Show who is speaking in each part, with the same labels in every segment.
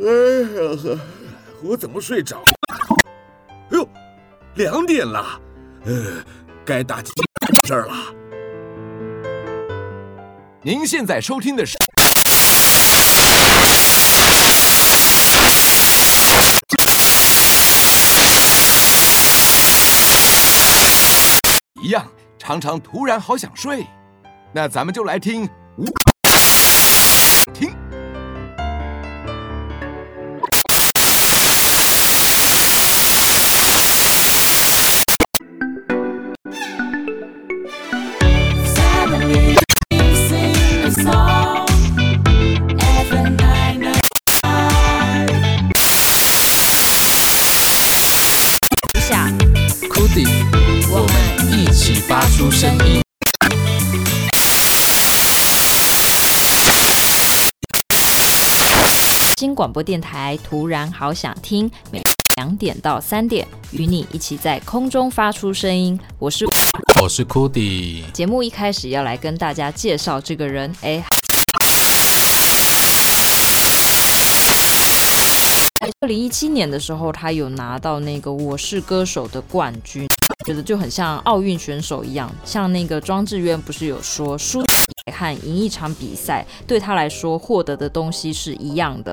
Speaker 1: 呃，我怎么睡着了？哎呦，两点了，呃，该打起精神了。
Speaker 2: 您现在收听的是。一样，常常突然好想睡，那咱们就
Speaker 3: 来听
Speaker 4: 无。广播电台突然好想听，每两点到三点，与你一起在空中发出声音。我是
Speaker 3: 我是库迪。
Speaker 4: 节目一开始要来跟大家介绍这个人，哎，二零一七年的时候，他有拿到那个《我是歌手》的冠军。觉得就很像奥运选手一样，像那个庄智渊不是有说，输和赢一场比赛对他来说获得的东西是一样的。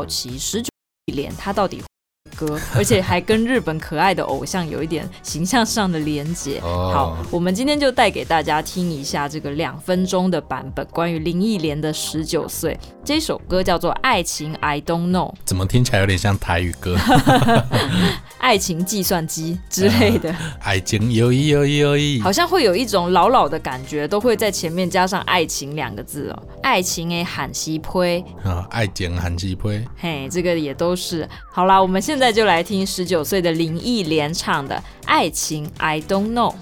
Speaker 4: 好奇十九连他到底歌，而且还跟日本可爱的偶像有一点形象上的连结。好，我们今天就带给大家听一下这个两分钟的版本，关于林忆莲的十九岁。这首歌叫做《爱情 I Don't Know》，
Speaker 3: 怎么听起来有点像台语歌？
Speaker 4: 爱情计算机之类的。
Speaker 3: 爱情有意有意有意，
Speaker 4: 好像会有一种老老的感觉，都会在前面加上“爱情”两个字哦。爱情诶，喊西呸
Speaker 3: 啊！爱情喊西呸，
Speaker 4: 嘿，这个也都是。好啦，我们现在就来听十九岁的林忆莲唱的《爱情 I Don't Know》。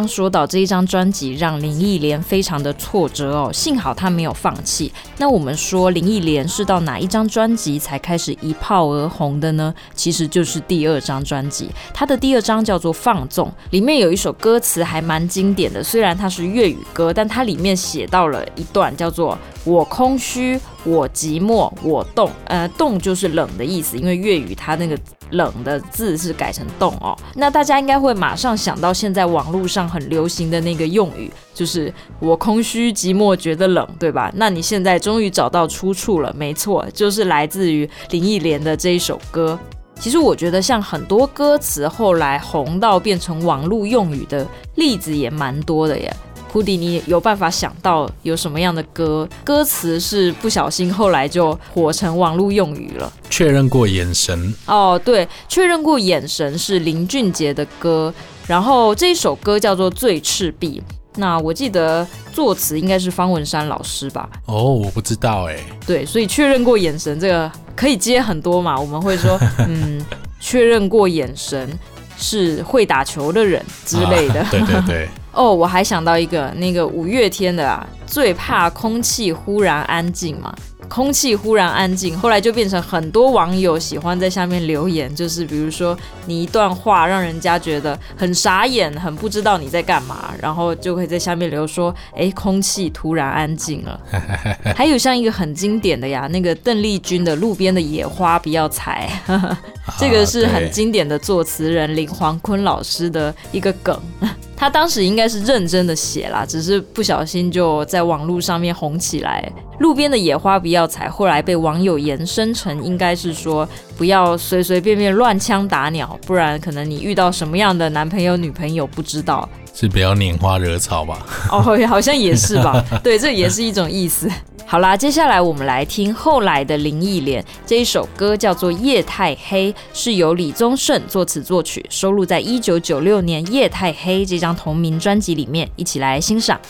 Speaker 4: 刚说到这一张专辑让林忆莲非常的挫折哦，幸好她没有放弃。那我们说林忆莲是到哪一张专辑才开始一炮而红的呢？其实就是第二张专辑，她的第二张叫做《放纵》，里面有一首歌词还蛮经典的，虽然它是粤语歌，但它里面写到了一段叫做“我空虚，我寂寞，我冻”，呃，冻就是冷的意思，因为粤语它那个。冷的字是改成冻哦，那大家应该会马上想到现在网络上很流行的那个用语，就是我空虚寂寞觉得冷，对吧？那你现在终于找到出处了，没错，就是来自于林忆莲的这一首歌。其实我觉得像很多歌词后来红到变成网络用语的例子也蛮多的耶。库迪，你有办法想到有什么样的歌歌词是不小心后来就火成网络用语了？
Speaker 3: 确认过眼神
Speaker 4: 哦，对，确认过眼神是林俊杰的歌，然后这一首歌叫做《醉赤壁》。那我记得作词应该是方文山老师吧？
Speaker 3: 哦，我不知道哎。
Speaker 4: 对，所以确认过眼神这个可以接很多嘛？我们会说，嗯，确认过眼神是会打球的人之类的。
Speaker 3: 啊，对对对。
Speaker 4: 哦，我还想到一个，那个五月天的啊，最怕空气忽然安静嘛。空气忽然安静，后来就变成很多网友喜欢在下面留言，就是比如说你一段话让人家觉得很傻眼，很不知道你在干嘛，然后就会在下面留说，哎，空气突然安静了。还有像一个很经典的呀，那个邓丽君的《路边的野花不要采》，这个是很经典的作词人林黄坤老师的一个梗。他当时应该是认真的写啦，只是不小心就在网络上面红起来。路边的野花不要采，后来被网友延伸成应该是说不要随随便便乱枪打鸟，不然可能你遇到什么样的男朋友女朋友不知道。
Speaker 3: 是不要拈花惹草吧？
Speaker 4: 哦，好像也是吧。对，这也是一种意思。好啦，接下来我们来听后来的林忆莲这一首歌，叫做《夜太黑》，是由李宗盛作词作曲，收录在一九九六年《夜太黑》这张同名专辑里面，一起来欣
Speaker 5: 赏。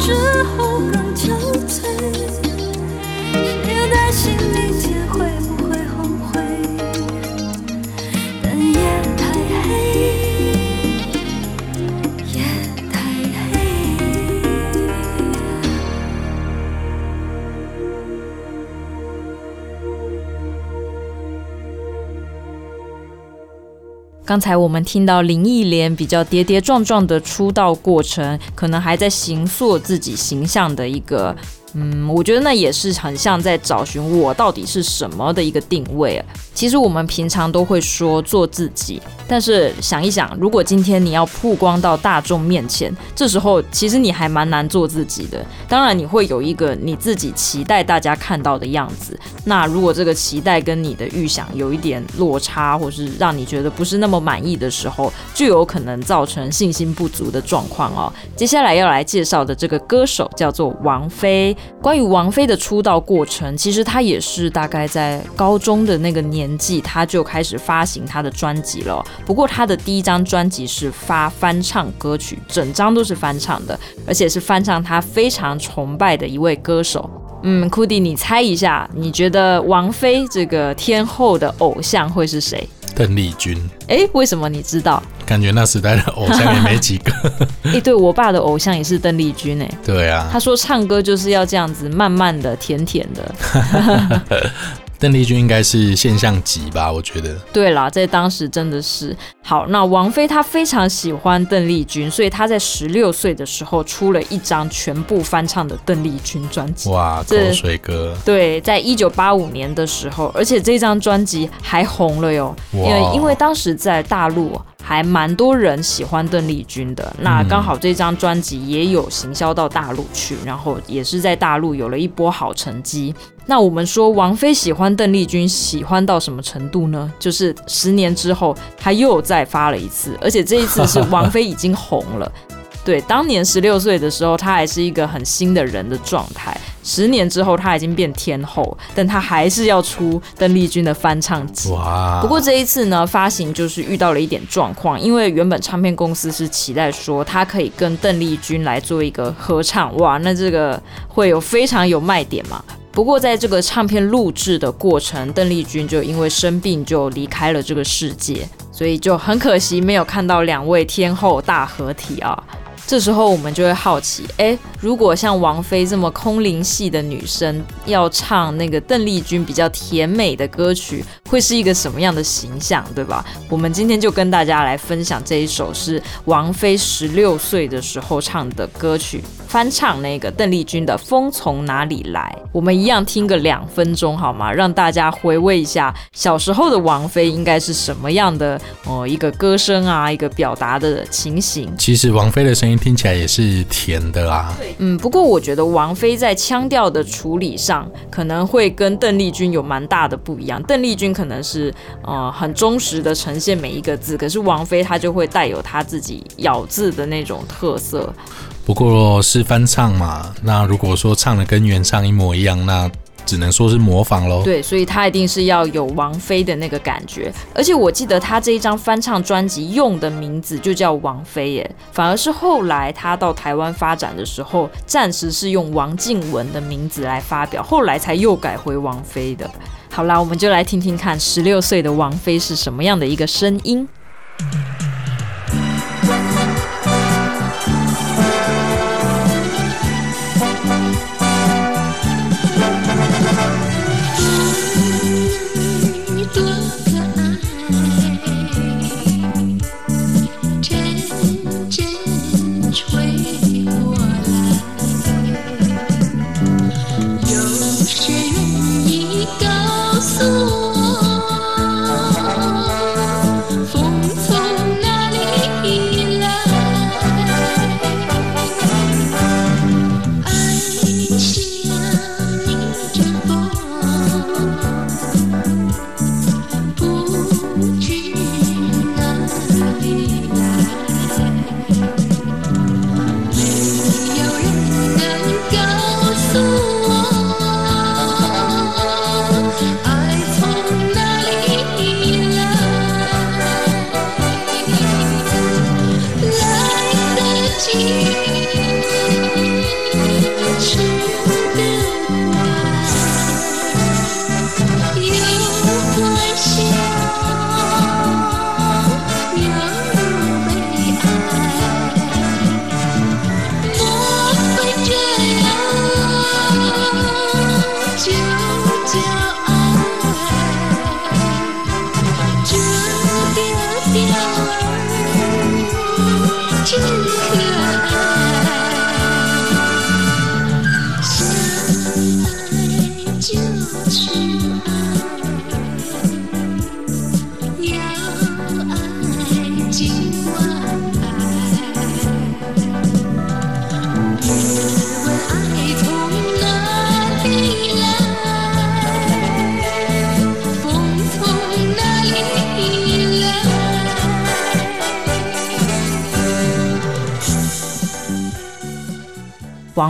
Speaker 5: 之后
Speaker 4: 刚才我们听到林忆莲比较跌跌撞撞的出道过程，可能还在形塑自己形象的一个。嗯，我觉得那也是很像在找寻我到底是什么的一个定位。其实我们平常都会说做自己，但是想一想，如果今天你要曝光到大众面前，这时候其实你还蛮难做自己的。当然，你会有一个你自己期待大家看到的样子。那如果这个期待跟你的预想有一点落差，或是让你觉得不是那么满意的时候，就有可能造成信心不足的状况哦。接下来要来介绍的这个歌手叫做王菲。关于王菲的出道过程，其实她也是大概在高中的那个年纪，她就开始发行她的专辑了。不过她的第一张专辑是发翻唱歌曲，整张都是翻唱的，而且是翻唱她非常崇拜的一位歌手。嗯，Cudi，你猜一下，你觉得王菲这个天后的偶像会是谁？
Speaker 3: 邓丽君。
Speaker 4: 哎，为什么你知道？
Speaker 3: 感觉那时代的偶像也没几个。
Speaker 4: 哎，对，我爸的偶像也是邓丽君哎。
Speaker 3: 对啊。
Speaker 4: 他说唱歌就是要这样子，慢慢的、甜甜的。
Speaker 3: 邓丽君应该是现象级吧，我觉得。
Speaker 4: 对啦，在当时真的是。好，那王菲她非常喜欢邓丽君，所以她在十六岁的时候出了一张全部翻唱的邓丽君专辑。
Speaker 3: 哇，口水歌。
Speaker 4: 对，在一九八五年的时候，而且这张专辑还红了哟。因为因为当时在大陆还蛮多人喜欢邓丽君的，那刚好这张专辑也有行销到大陆去，然后也是在大陆有了一波好成绩。那我们说王菲喜欢邓丽君，喜欢到什么程度呢？就是十年之后，她又再发了一次，而且这一次是王菲已经红了。对，当年十六岁的时候，她还是一个很新的人的状态。十年之后，她已经变天后，但她还是要出邓丽君的翻唱集。哇！不过这一次呢，发行就是遇到了一点状况，因为原本唱片公司是期待说她可以跟邓丽君来做一个合唱，哇，那这个会有非常有卖点嘛。不过，在这个唱片录制的过程，邓丽君就因为生病就离开了这个世界，所以就很可惜没有看到两位天后大合体啊。这时候我们就会好奇，哎，如果像王菲这么空灵系的女生要唱那个邓丽君比较甜美的歌曲，会是一个什么样的形象，对吧？我们今天就跟大家来分享这一首是王菲十六岁的时候唱的歌曲，翻唱那个邓丽君的《风从哪里来》。我们一样听个两分钟好吗？让大家回味一下小时候的王菲应该是什么样的哦，一个歌声啊，一个表达的情形。
Speaker 3: 其实王菲的声音。听起来也是甜的啊。
Speaker 4: 嗯，不过我觉得王菲在腔调的处理上可能会跟邓丽君有蛮大的不一样。邓丽君可能是呃很忠实的呈现每一个字，可是王菲她就会带有她自己咬字的那种特色。
Speaker 3: 不过是翻唱嘛，那如果说唱的跟原唱一模一样，那。只能说是模仿喽。
Speaker 4: 对，所以他一定是要有王菲的那个感觉。而且我记得他这一张翻唱专辑用的名字就叫王菲耶，反而是后来他到台湾发展的时候，暂时是用王静文的名字来发表，后来才又改回王菲的。好啦，我们就来听听看十六岁的王菲是什么样的一个声音。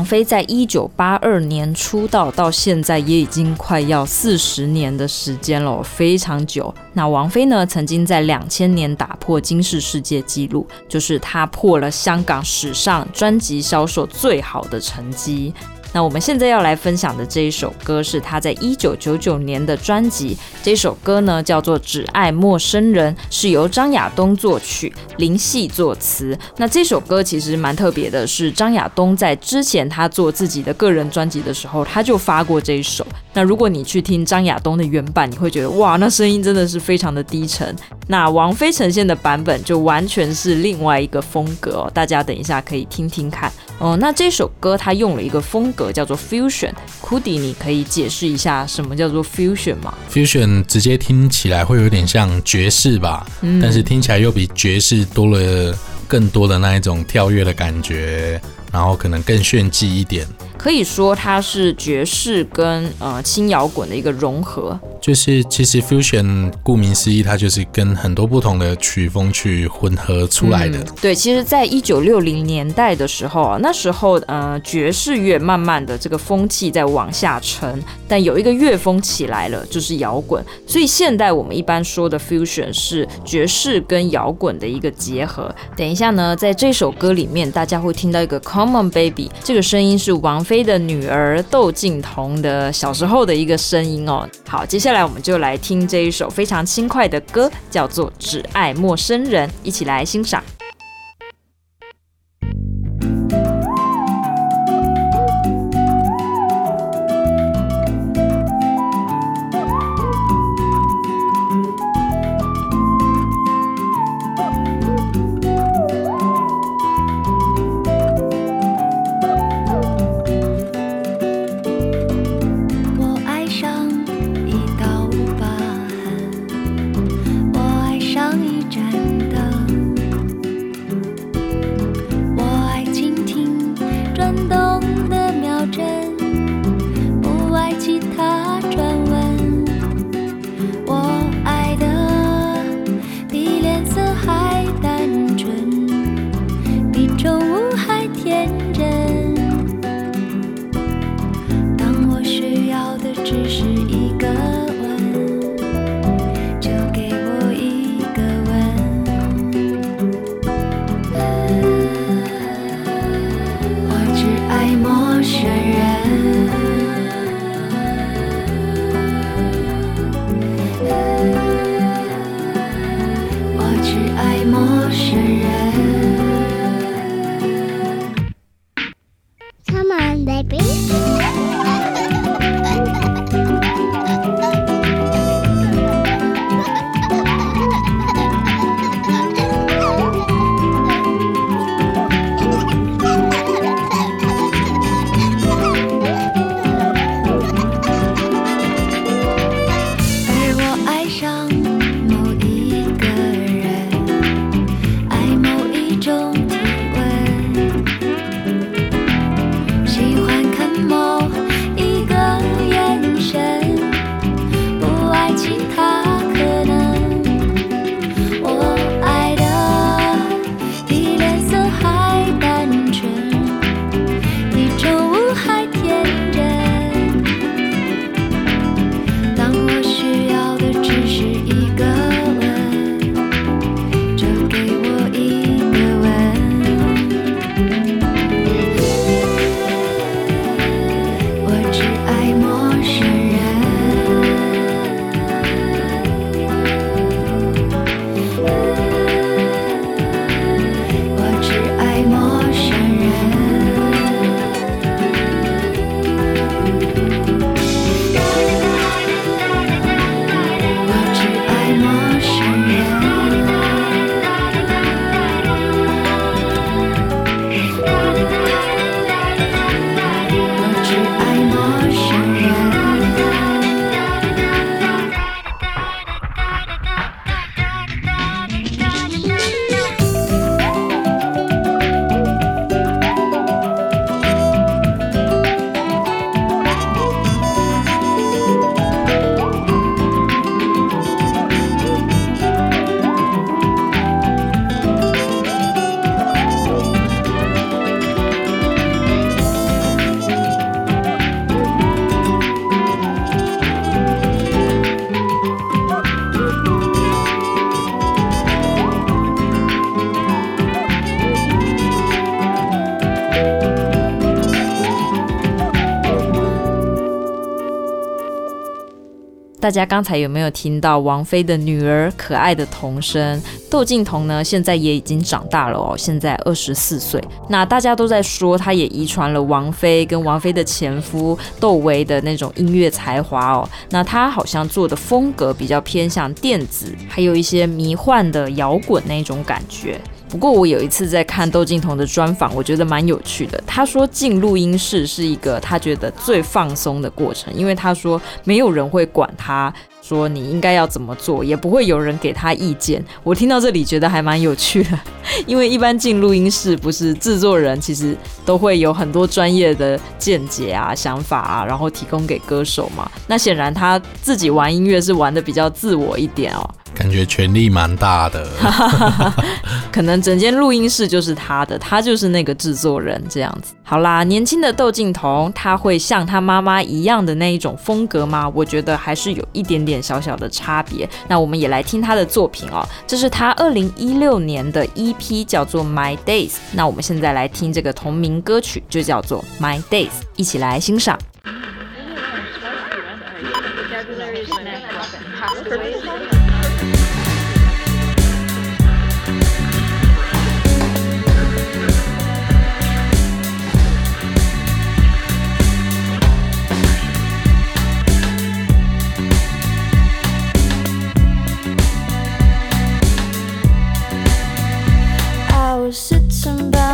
Speaker 4: 菲在一九八二年出道，到现在也已经快要四十年的时间了，非常久。那王菲呢，曾经在两千年打破金氏世界纪录，就是她破了香港史上专辑销售最好的成绩。那我们现在要来分享的这一首歌是他在一九九九年的专辑，这首歌呢叫做《只爱陌生人》，是由张亚东作曲，林夕作词。那这首歌其实蛮特别的，是张亚东在之前他做自己的个人专辑的时候，他就发过这一首。那如果你去听张亚东的原版，你会觉得哇，那声音真的是非常的低沉。那王菲呈现的版本就完全是另外一个风格哦，大家等一下可以听听看哦。那这首歌它用了一个风格叫做 fusion，Cudi，你可以解释一下什么叫做 fusion 吗
Speaker 3: ？fusion 直接听起来会有点像爵士吧，嗯，但是听起来又比爵士多了更多的那一种跳跃的感觉，然后可能更炫技一点。
Speaker 4: 可以说它是爵士跟呃轻摇滚的一个融合，
Speaker 3: 就是其实 fusion 顾名思义，它就是跟很多不同的曲风去混合出来的。嗯、
Speaker 4: 对，其实，在一九六零年代的时候啊，那时候呃爵士乐慢慢的这个风气在往下沉，但有一个乐风起来了，就是摇滚。所以现代我们一般说的 fusion 是爵士跟摇滚的一个结合。等一下呢，在这首歌里面，大家会听到一个 Come on baby，这个声音是王飞的女儿窦靖童的小时候的一个声音哦。好，接下来我们就来听这一首非常轻快的歌，叫做《只爱陌生人》，一起来欣赏。大家刚才有没有听到王菲的女儿可爱的童声？窦靖童呢，现在也已经长大了哦，现在二十四岁。那大家都在说，他也遗传了王菲跟王菲的前夫窦唯的那种音乐才华哦。那他好像做的风格比较偏向电子，还有一些迷幻的摇滚那种感觉。不过我有一次在看窦靖童的专访，我觉得蛮有趣的。他说进录音室是一个他觉得最放松的过程，因为他说没有人会管他，说你应该要怎么做，也不会有人给他意见。我听到这里觉得还蛮有趣的，因为一般进录音室不是制作人其实都会有很多专业的见解啊、想法啊，然后提供给歌手嘛。那显然他自己玩音乐是玩的比较自我一点哦。
Speaker 3: 感觉权力蛮大的，
Speaker 4: 可能整间录音室就是他的，他就是那个制作人这样子。好啦，年轻的窦靖童，他会像他妈妈一样的那一种风格吗？我觉得还是有一点点小小的差别。那我们也来听他的作品哦，这是他二零一六年的 EP，叫做《My Days》。那我们现在来听这个同名歌曲，就叫做《My Days》，一起来欣赏。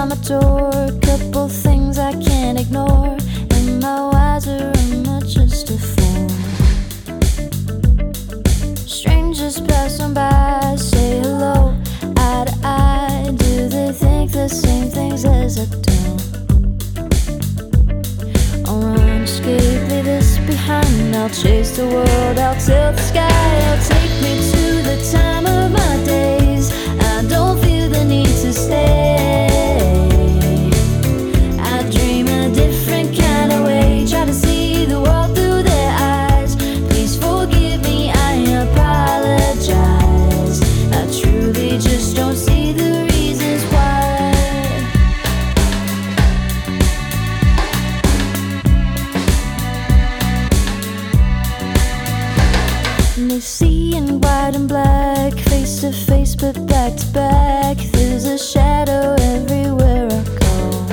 Speaker 4: amateur. Couple things I can't ignore. Am I wiser? Am just a fool? Strangers passing by, say hello, eye to eye. Do they think the same things as I do? I'll run, escape, leave this behind. I'll
Speaker 6: chase the world, I'll tilt the sky. I'll take me to the time of my days. I don't feel the need to stay. white and black, face to face, but back to back. There's a shadow everywhere I go.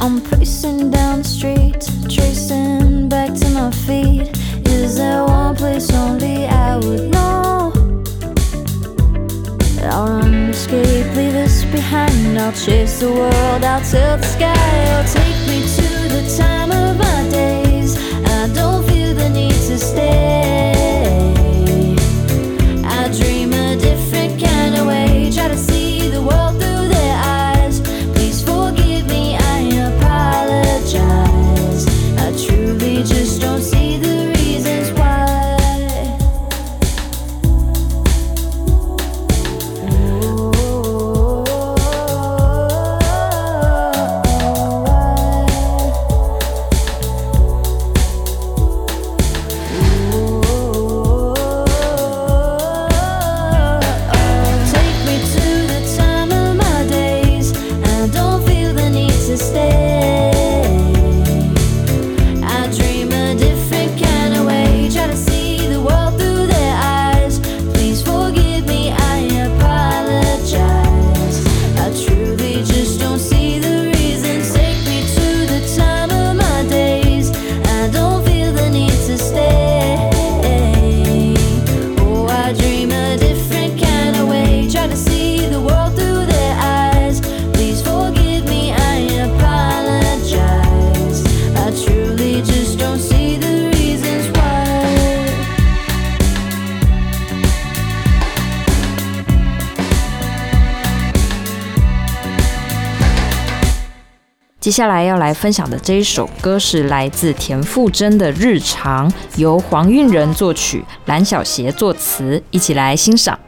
Speaker 6: I'm pacing down
Speaker 5: the street, tracing back to my feet. Is there one place only I would know? I'll run, escape, leave this behind. I'll chase the world I'll tilt the sky. Or take me to the time of my day. 下来要来分享的这一首歌是来自田馥甄的《日常》，由黄韵仁作曲，蓝小邪作词，一起来欣赏。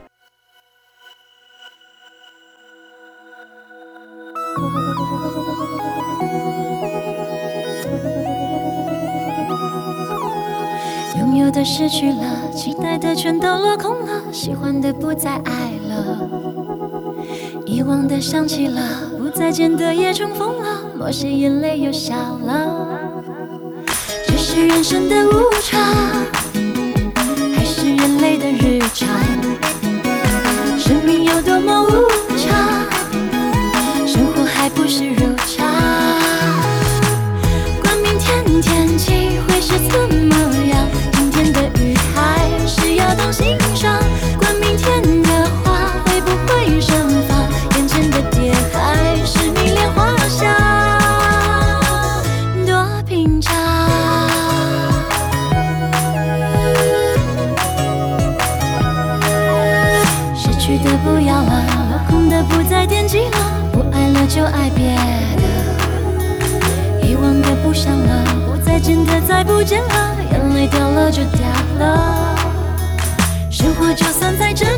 Speaker 5: 拥有的失去了，期待的全都落空了，喜欢的不再爱了，遗忘的想起了，不再见的也重逢了。某些眼泪又笑了。是人生的无常，还是人类的日常？生命有多么无常，生活还不是如常。管明天天气会是怎么样，今天的雨还是要当心上。就爱别的，遗忘的不想了，不再见的再不见了，眼泪掉了就掉了。生活就算再
Speaker 3: 真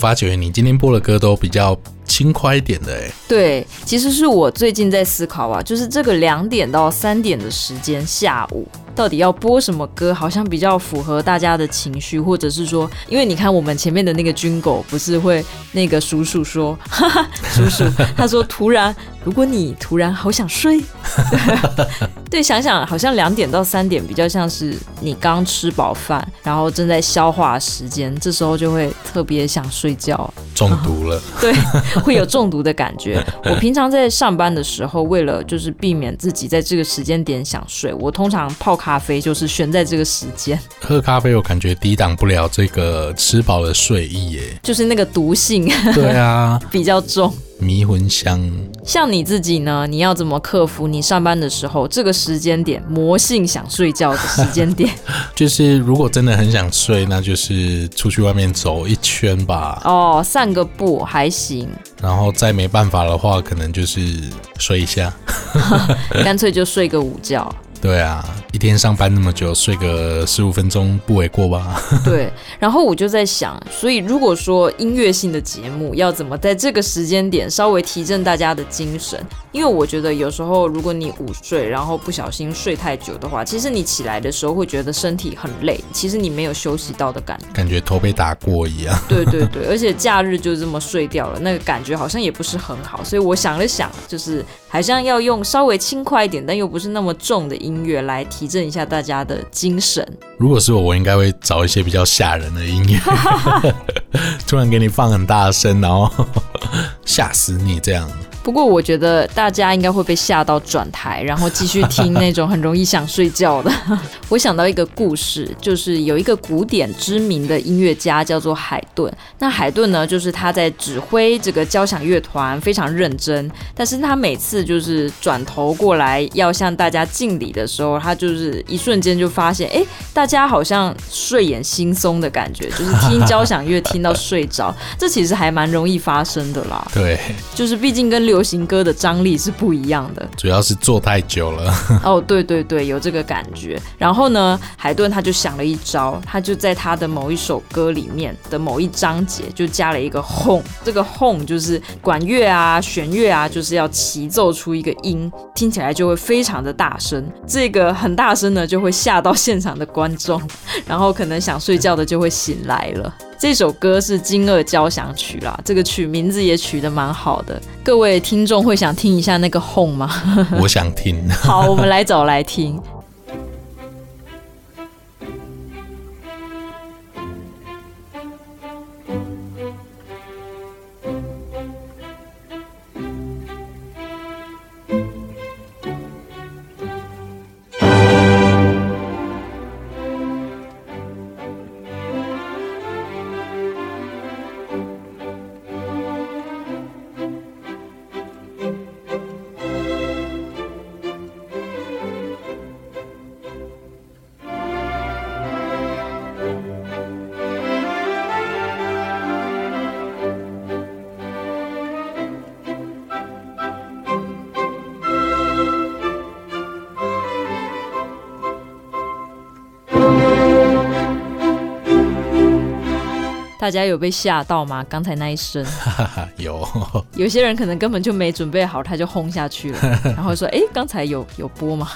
Speaker 3: 发觉你今天播的歌都比较轻快一点的，哎，
Speaker 4: 对，其实是我最近在思考啊，就是这个两点到三点的时间，下午到底要播什么歌，好像比较符合大家的情绪，或者是说，因为你看我们前面的那个军狗不是会那个叔叔说，哈哈，叔叔他说突然，如果你突然好想睡，对，想想好像两点到三点比较像是你刚吃饱饭，然后正在消化时间，这时候就会特别想睡觉，
Speaker 3: 中毒了，
Speaker 4: 对。会有中毒的感觉。我平常在上班的时候，为了就是避免自己在这个时间点想睡，我通常泡咖啡就是选在这个时间。
Speaker 3: 喝咖啡我感觉抵挡不了这个吃饱的睡意耶，
Speaker 4: 就是那个毒性。
Speaker 3: 对啊，
Speaker 4: 比较重。
Speaker 3: 迷魂香。
Speaker 4: 像你自己呢？你要怎么克服你上班的时候这个时间点魔性想睡觉的时间点？
Speaker 3: 就是如果真的很想睡，那就是出去外面走一圈吧。
Speaker 4: 哦，散个步还行。
Speaker 3: 然后再没办法的话，可能就是睡一下，
Speaker 4: 干脆就睡个午觉。
Speaker 3: 对啊，一天上班那么久，睡个十五分钟不为过吧？
Speaker 4: 对，然后我就在想，所以如果说音乐性的节目要怎么在这个时间点稍微提振大家的精神？因为我觉得有时候如果你午睡，然后不小心睡太久的话，其实你起来的时候会觉得身体很累，其实你没有休息到的感觉，
Speaker 3: 感觉头被打过一样。
Speaker 4: 对对对，而且假日就这么睡掉了，那个感觉好像也不是很好，所以我想了想，就是好像要用稍微轻快一点，但又不是那么重的音乐来提振一下大家的精神。
Speaker 3: 如果是我，我应该会找一些比较吓人的音乐，突然给你放很大声，然后 吓死你这样。
Speaker 4: 不过我觉得大家应该会被吓到转台，然后继续听那种很容易想睡觉的。我想到一个故事，就是有一个古典知名的音乐家叫做海顿。那海顿呢，就是他在指挥这个交响乐团非常认真，但是他每次就是转头过来要向大家敬礼的时候，他就是一瞬间就发现，哎，大家好像睡眼惺忪的感觉，就是听交响乐听到睡着，这其实还蛮容易发生的啦。
Speaker 3: 对，
Speaker 4: 就是毕竟跟流行歌的张力是不一样的。
Speaker 3: 主要是坐太久了。
Speaker 4: 哦，对对对，有这个感觉。然后呢，海顿他就想了一招，他就在他的某一首歌里面的某一章节就加了一个 hone，这个 hone 就是管乐啊、弦乐啊，就是要齐奏出一个音，听起来就会非常的大声。这个很大声呢，就会吓到现场的观众，然后可能想睡觉的就会醒来了。这首歌是《惊愕交响曲》啦，这个曲名字也取得蛮好的。各位听众会想听一下那个 home 吗？
Speaker 3: 我想听。
Speaker 4: 好，我们来找来听。大家有被吓到吗？刚才那一声，
Speaker 3: 有。
Speaker 4: 有些人可能根本就没准备好，他就轰下去了，然后说：“哎，刚才有有播吗？”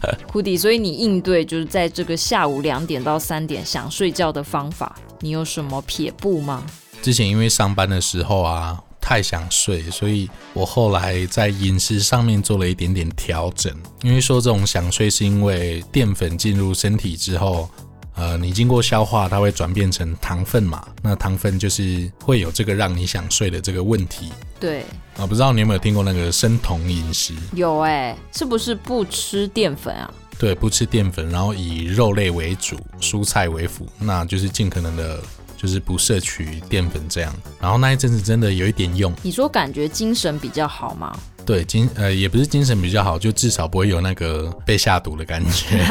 Speaker 4: 库迪，所以你应对就是在这个下午两点到三点想睡觉的方法，你有什么撇步吗？
Speaker 3: 之前因为上班的时候啊，太想睡，所以我后来在饮食上面做了一点点调整。因为说这种想睡是因为淀粉进入身体之后。呃，你经过消化，它会转变成糖分嘛？那糖分就是会有这个让你想睡的这个问题。
Speaker 4: 对。
Speaker 3: 啊，不知道你有没有听过那个生酮饮食？
Speaker 4: 有哎、欸，是不是不吃淀粉啊？
Speaker 3: 对，不吃淀粉，然后以肉类为主，蔬菜为辅，那就是尽可能的，就是不摄取淀粉这样。然后那一阵子真的有一点用。
Speaker 4: 你说感觉精神比较好吗？
Speaker 3: 对，精呃也不是精神比较好，就至少不会有那个被下毒的感觉，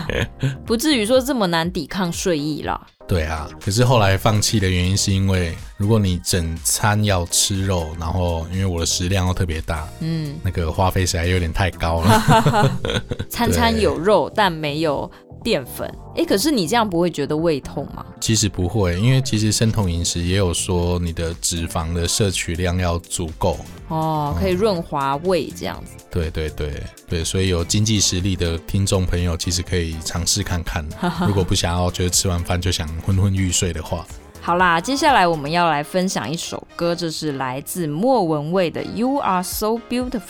Speaker 4: 不至于说这么难抵抗睡意啦。
Speaker 3: 对啊，可是后来放弃的原因是因为，如果你整餐要吃肉，然后因为我的食量又特别大，嗯，那个花费实在有点太高了。
Speaker 4: 餐餐有肉，但没有。淀粉，哎，可是你这样不会觉得胃痛吗？
Speaker 3: 其实不会，因为其实生酮饮食也有说你的脂肪的摄取量要足够
Speaker 4: 哦，可以润滑胃这样子。嗯，
Speaker 3: 对对对对，所以有经济实力的听众朋友其实可以尝试看看，如果不想要觉得吃完饭就想昏昏欲睡的话。
Speaker 4: 好啦，接下来我们要来分享一首歌，这是来自莫文蔚的《You Are So Beautiful》。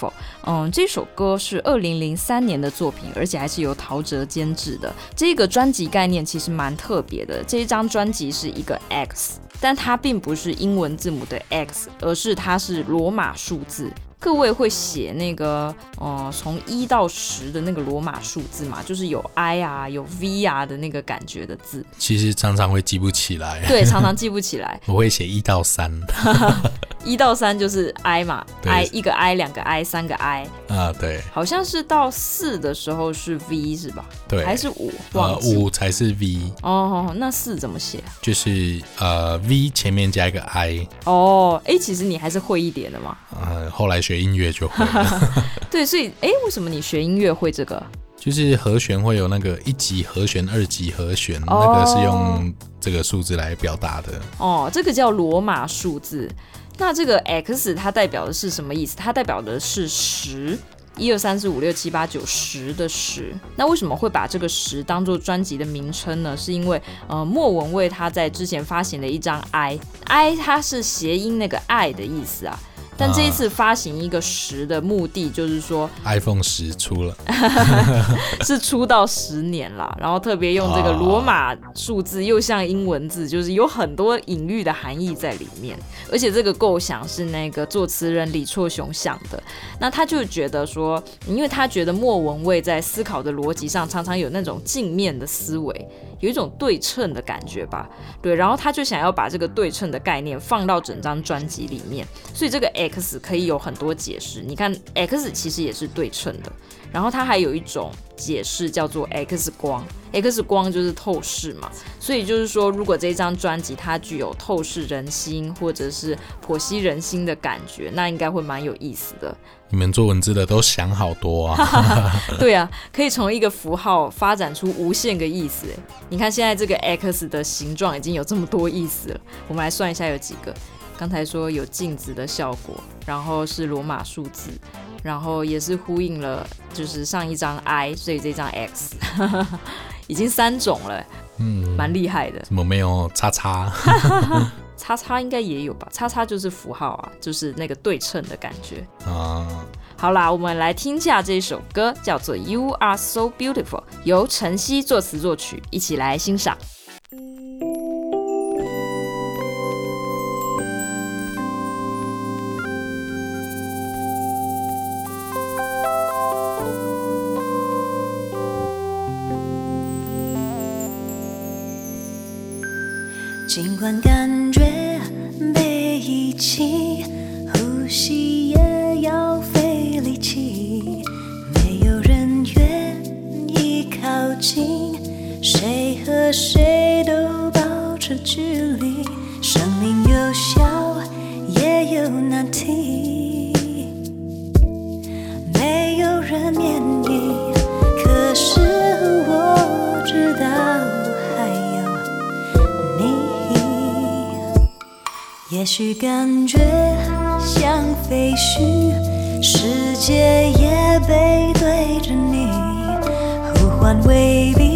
Speaker 4: 嗯，这首歌是二零零三年的作品，而且还是由陶喆监制的。这个专辑概念其实蛮特别的，这一张专辑是一个 X，但它并不是英文字母的 X，而是它是罗马数字。各位会写那个，呃，从一到十的那个罗马数字嘛，就是有 I 啊，有 V 啊的那个感觉的字。
Speaker 3: 其实常常会记不起来。
Speaker 4: 对，常常记不起来。
Speaker 3: 我会写一到三。
Speaker 4: 一到三就是 I 嘛，I 一个 I，两个 I，三个 I。
Speaker 3: 啊，对。
Speaker 4: 好像是到四的时候是 V 是吧？
Speaker 3: 对。
Speaker 4: 还是五？
Speaker 3: 呃，五才是 V。
Speaker 4: 哦，那四怎么写？
Speaker 3: 就是呃 V 前面加一个 I。
Speaker 4: 哦，哎，其实你还是会一点的嘛。
Speaker 3: 呃，后来学音乐就会了。
Speaker 4: 对，所以哎，为什么你学音乐会这个？
Speaker 3: 就是和弦会有那个一级和弦、二级和弦，哦、那个是用这个数字来表达的。
Speaker 4: 哦，这个叫罗马数字。那这个 X 它代表的是什么意思？它代表的是十，一二三四五六七八九十的十。那为什么会把这个十当做专辑的名称呢？是因为呃，莫文蔚他在之前发行的一张 I，I 它是谐音那个爱的意思啊。但这一次发行一个十的目的，就是说
Speaker 3: iPhone 十出了，
Speaker 4: 是出到十年了，然后特别用这个罗马数字，又像英文字，就是有很多隐喻的含义在里面。而且这个构想是那个作词人李错雄想的，那他就觉得说，因为他觉得莫文蔚在思考的逻辑上常常有那种镜面的思维。有一种对称的感觉吧，对，然后他就想要把这个对称的概念放到整张专辑里面，所以这个 X 可以有很多解释。你看，X 其实也是对称的。然后它还有一种解释叫做 X 光，X 光就是透视嘛。所以就是说，如果这张专辑它具有透视人心或者是剖析人心的感觉，那应该会蛮有意思的。
Speaker 3: 你们做文字的都想好多啊！
Speaker 4: 对啊，可以从一个符号发展出无限个意思。哎，你看现在这个 X 的形状已经有这么多意思了。我们来算一下有几个。刚才说有镜子的效果，然后是罗马数字，然后也是呼应了，就是上一张 I，所以这张 X 已经三种了，嗯，蛮厉害的。
Speaker 3: 怎么没有叉叉？
Speaker 4: 叉叉应该也有吧？叉叉就是符号啊，就是那个对称的感觉啊。好啦，我们来听一下这首歌，叫做《You Are So Beautiful》，由晨曦作词作曲，一起来欣
Speaker 6: 赏。感觉被遗弃，也许感觉像废墟，世界也背对着你，呼唤未必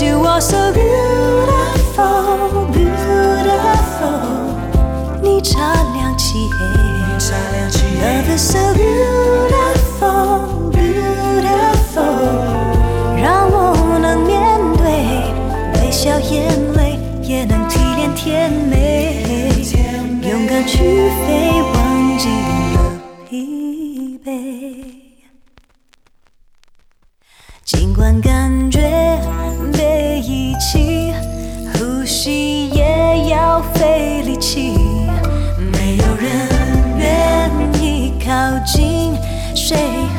Speaker 6: ，Cause you are so beautiful, beautiful，你擦亮漆黑，Love is so beautiful,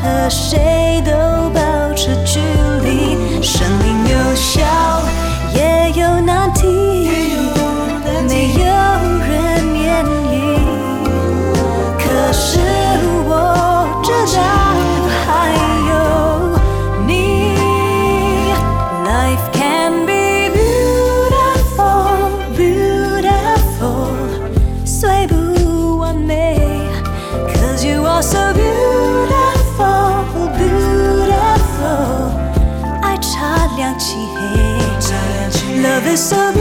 Speaker 6: 和谁都 listen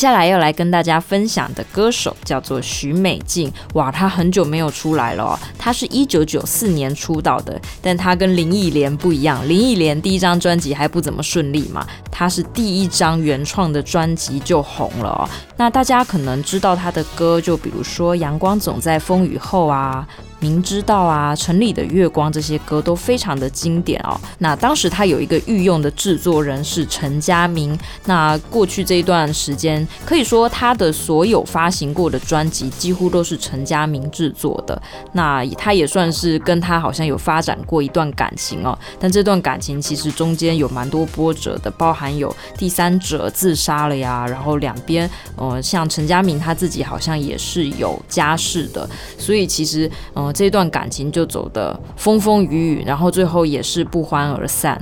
Speaker 4: 接下来要来跟大家分享的歌手叫做许美静，哇，她很久没有出来了哦。她是一九九四年出道的，但她跟林忆莲不一样，林忆莲第一张专辑还不怎么顺利嘛，她是第一张原创的专辑就红了哦。那大家可能知道她的歌，就比如说《阳光总在风雨后》啊。明知道啊，城里的月光这些歌都非常的经典哦。那当时他有一个御用的制作人是陈家明。那过去这一段时间，可以说他的所有发行过的专辑几乎都是陈家明制作的。那他也算是跟他好像有发展过一段感情哦。但这段感情其实中间有蛮多波折的，包含有第三者自杀了呀，然后两边，呃，像陈家明他自己好像也是有家室的，所以其实，嗯、这段感情就走得风风雨雨，然后最后也是不欢而散。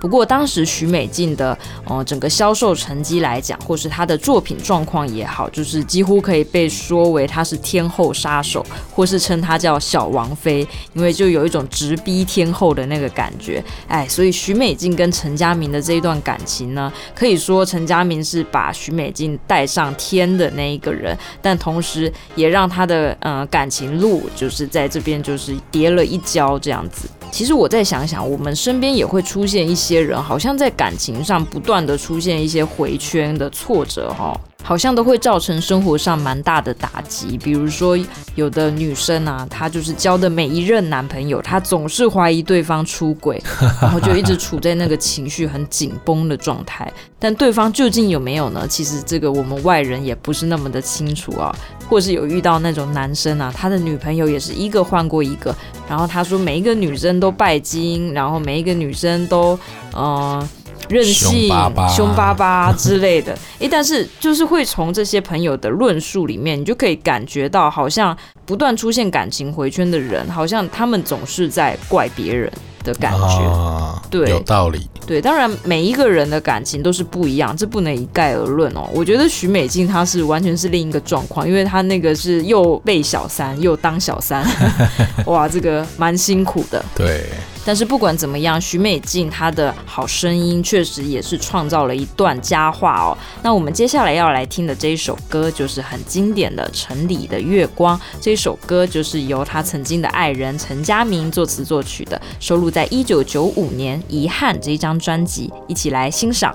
Speaker 4: 不过当时许美静的呃整个销售成绩来讲，或是她的作品状况也好，就是几乎可以被说为她是天后杀手，或是称她叫小王妃，因为就有一种直逼天后的那个感觉。哎，所以许美静跟陈家明的这一段感情呢，可以说陈家明是把许美静带上天的那一个人，但同时也让她的呃感情路就是在这边就是跌了一跤这样子。其实我再想想，我们身边也会出现一些人，好像在感情上不断的出现一些回圈的挫折，哈。好像都会造成生活上蛮大的打击，比如说有的女生啊，她就是交的每一任男朋友，她总是怀疑对方出轨，然后就一直处在那个情绪很紧绷的状态。但对方究竟有没有呢？其实这个我们外人也不是那么的清楚啊。或是有遇到那种男生啊，他的女朋友也是一个换过一个，然后他说每一个女生都拜金，然后每一个女生都嗯。呃任性、凶巴巴之类的，诶，但是就是会从这些朋友的论述里面，你就可以感觉到，好像不断出现感情回圈的人，好像他们总是在怪别人的感觉。
Speaker 3: 啊、对，有道理。
Speaker 4: 对，当然每一个人的感情都是不一样，这不能一概而论哦。我觉得许美静她是完全是另一个状况，因为她那个是又被小三又当小三，哇，这个蛮辛苦的。
Speaker 3: 对。
Speaker 4: 但是不管怎么样，许美静她的好声音确实也是创造了一段佳话哦。那我们接下来要来听的这一首歌就是很经典的《城里的月光》。这首歌就是由她曾经的爱人陈嘉明作词作曲的，收录在一九九五年《遗憾》这一张专辑，一起来欣
Speaker 7: 赏。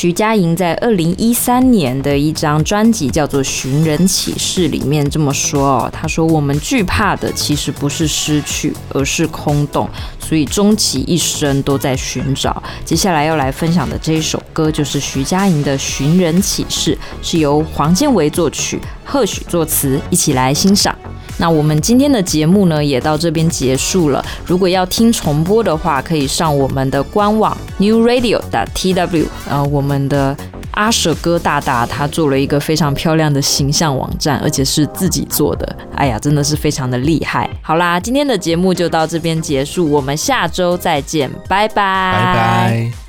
Speaker 4: 徐佳莹在二零一三年的一张专辑叫做《寻人启事》里面这么说哦，她说：“我们惧怕的其实不是失去，而是空洞，所以终其一生都在寻找。”接下来要来分享的这一首歌就是徐佳莹的《寻人启事》，是由黄建维作曲，贺许作词，一起来欣赏。那我们今天的节目呢，也到这边结束了。如果要听重播的话，可以上我们的官网 newradio.tw。呃，我们的阿舍哥大大他做了一个非常漂亮的形象网站，而且是自己做的。哎呀，真的是非常的厉害。好啦，今天的节目就到这边结束，我们下周再见，拜拜，
Speaker 5: 拜拜。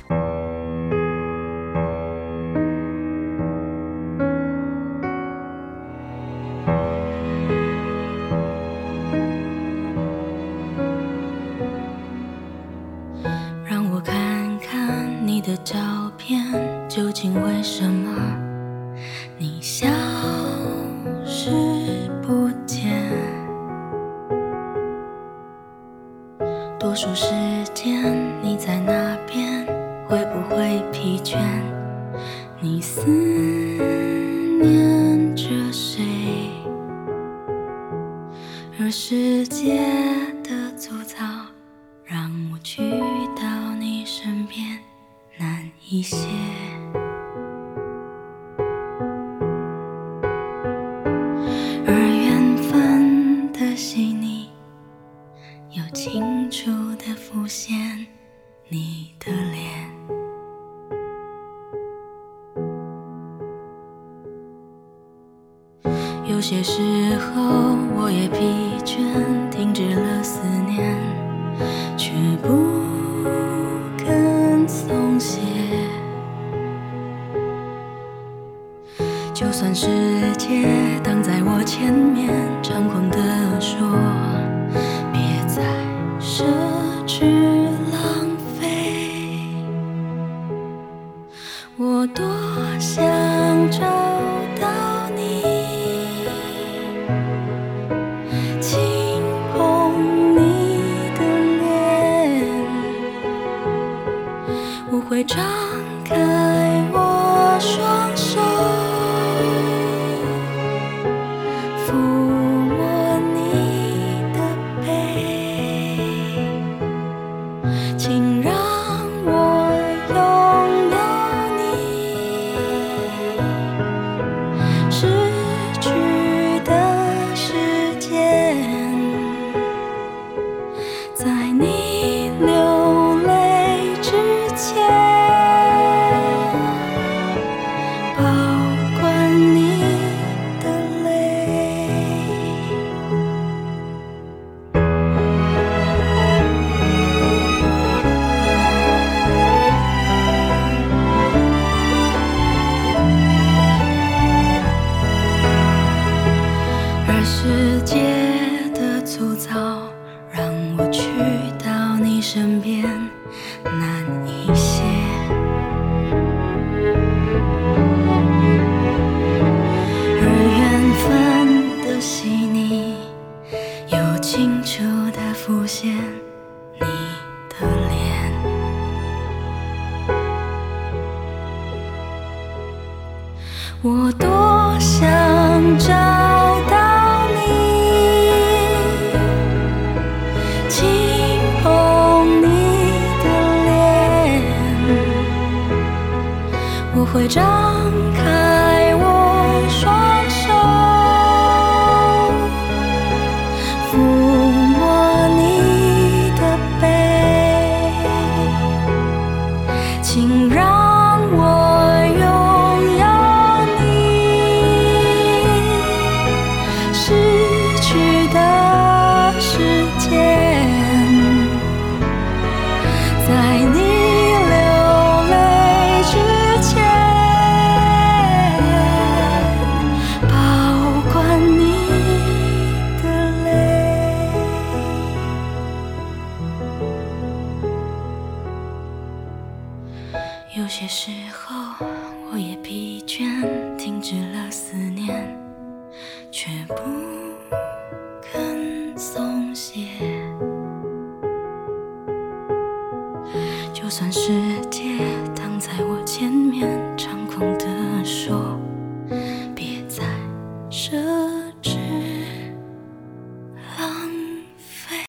Speaker 7: 惜你，又清楚地浮现你的脸。
Speaker 5: 有些事粗糙。